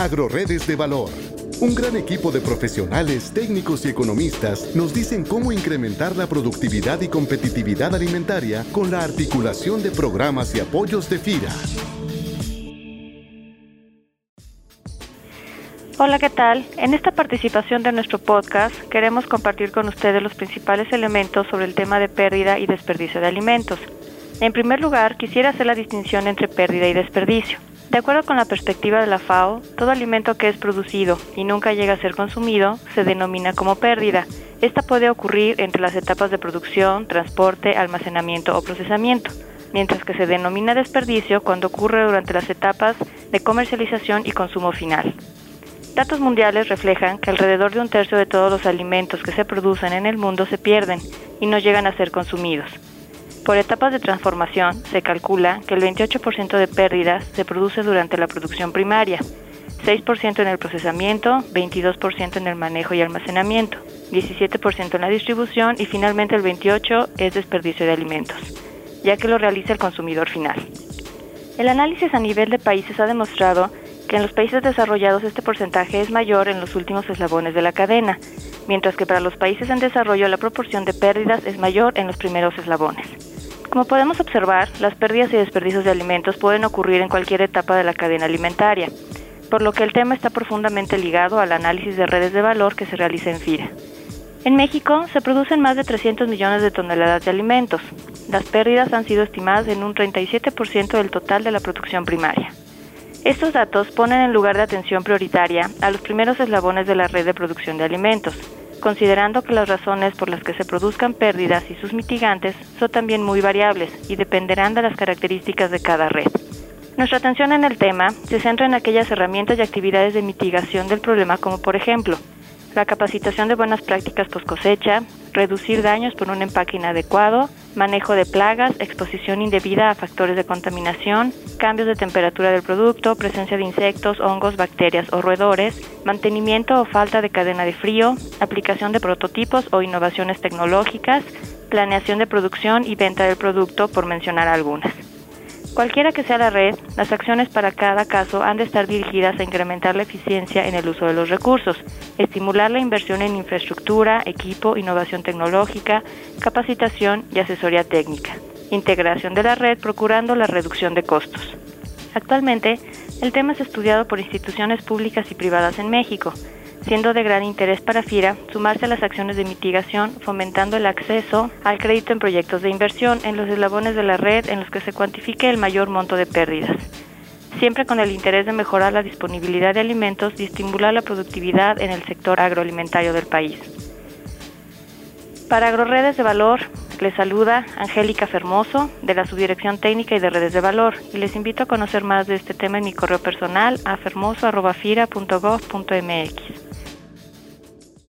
Agroredes de Valor. Un gran equipo de profesionales, técnicos y economistas nos dicen cómo incrementar la productividad y competitividad alimentaria con la articulación de programas y apoyos de FIRA. Hola, ¿qué tal? En esta participación de nuestro podcast queremos compartir con ustedes los principales elementos sobre el tema de pérdida y desperdicio de alimentos. En primer lugar, quisiera hacer la distinción entre pérdida y desperdicio. De acuerdo con la perspectiva de la FAO, todo alimento que es producido y nunca llega a ser consumido se denomina como pérdida. Esta puede ocurrir entre las etapas de producción, transporte, almacenamiento o procesamiento, mientras que se denomina desperdicio cuando ocurre durante las etapas de comercialización y consumo final. Datos mundiales reflejan que alrededor de un tercio de todos los alimentos que se producen en el mundo se pierden y no llegan a ser consumidos. Por etapas de transformación, se calcula que el 28% de pérdidas se produce durante la producción primaria, 6% en el procesamiento, 22% en el manejo y almacenamiento, 17% en la distribución y finalmente el 28% es desperdicio de alimentos, ya que lo realiza el consumidor final. El análisis a nivel de países ha demostrado que en los países desarrollados este porcentaje es mayor en los últimos eslabones de la cadena, mientras que para los países en desarrollo la proporción de pérdidas es mayor en los primeros eslabones. Como podemos observar, las pérdidas y desperdicios de alimentos pueden ocurrir en cualquier etapa de la cadena alimentaria, por lo que el tema está profundamente ligado al análisis de redes de valor que se realiza en FIRA. En México se producen más de 300 millones de toneladas de alimentos. Las pérdidas han sido estimadas en un 37% del total de la producción primaria. Estos datos ponen en lugar de atención prioritaria a los primeros eslabones de la red de producción de alimentos, considerando que las razones por las que se produzcan pérdidas y sus mitigantes son también muy variables y dependerán de las características de cada red. Nuestra atención en el tema se centra en aquellas herramientas y actividades de mitigación del problema como por ejemplo la capacitación de buenas prácticas post cosecha, reducir daños por un empaque inadecuado, manejo de plagas, exposición indebida a factores de contaminación, cambios de temperatura del producto, presencia de insectos, hongos, bacterias o roedores, mantenimiento o falta de cadena de frío, aplicación de prototipos o innovaciones tecnológicas, planeación de producción y venta del producto, por mencionar algunas. Cualquiera que sea la red, las acciones para cada caso han de estar dirigidas a incrementar la eficiencia en el uso de los recursos, estimular la inversión en infraestructura, equipo, innovación tecnológica, capacitación y asesoría técnica, integración de la red procurando la reducción de costos. Actualmente, el tema es estudiado por instituciones públicas y privadas en México, siendo de gran interés para FIRA sumarse a las acciones de mitigación, fomentando el acceso al crédito en proyectos de inversión en los eslabones de la red en los que se cuantifique el mayor monto de pérdidas, siempre con el interés de mejorar la disponibilidad de alimentos y estimular la productividad en el sector agroalimentario del país. Para AgroRedes de Valor, les saluda Angélica Fermoso de la Subdirección Técnica y de Redes de Valor y les invito a conocer más de este tema en mi correo personal a fermoso.fira.gov.mx.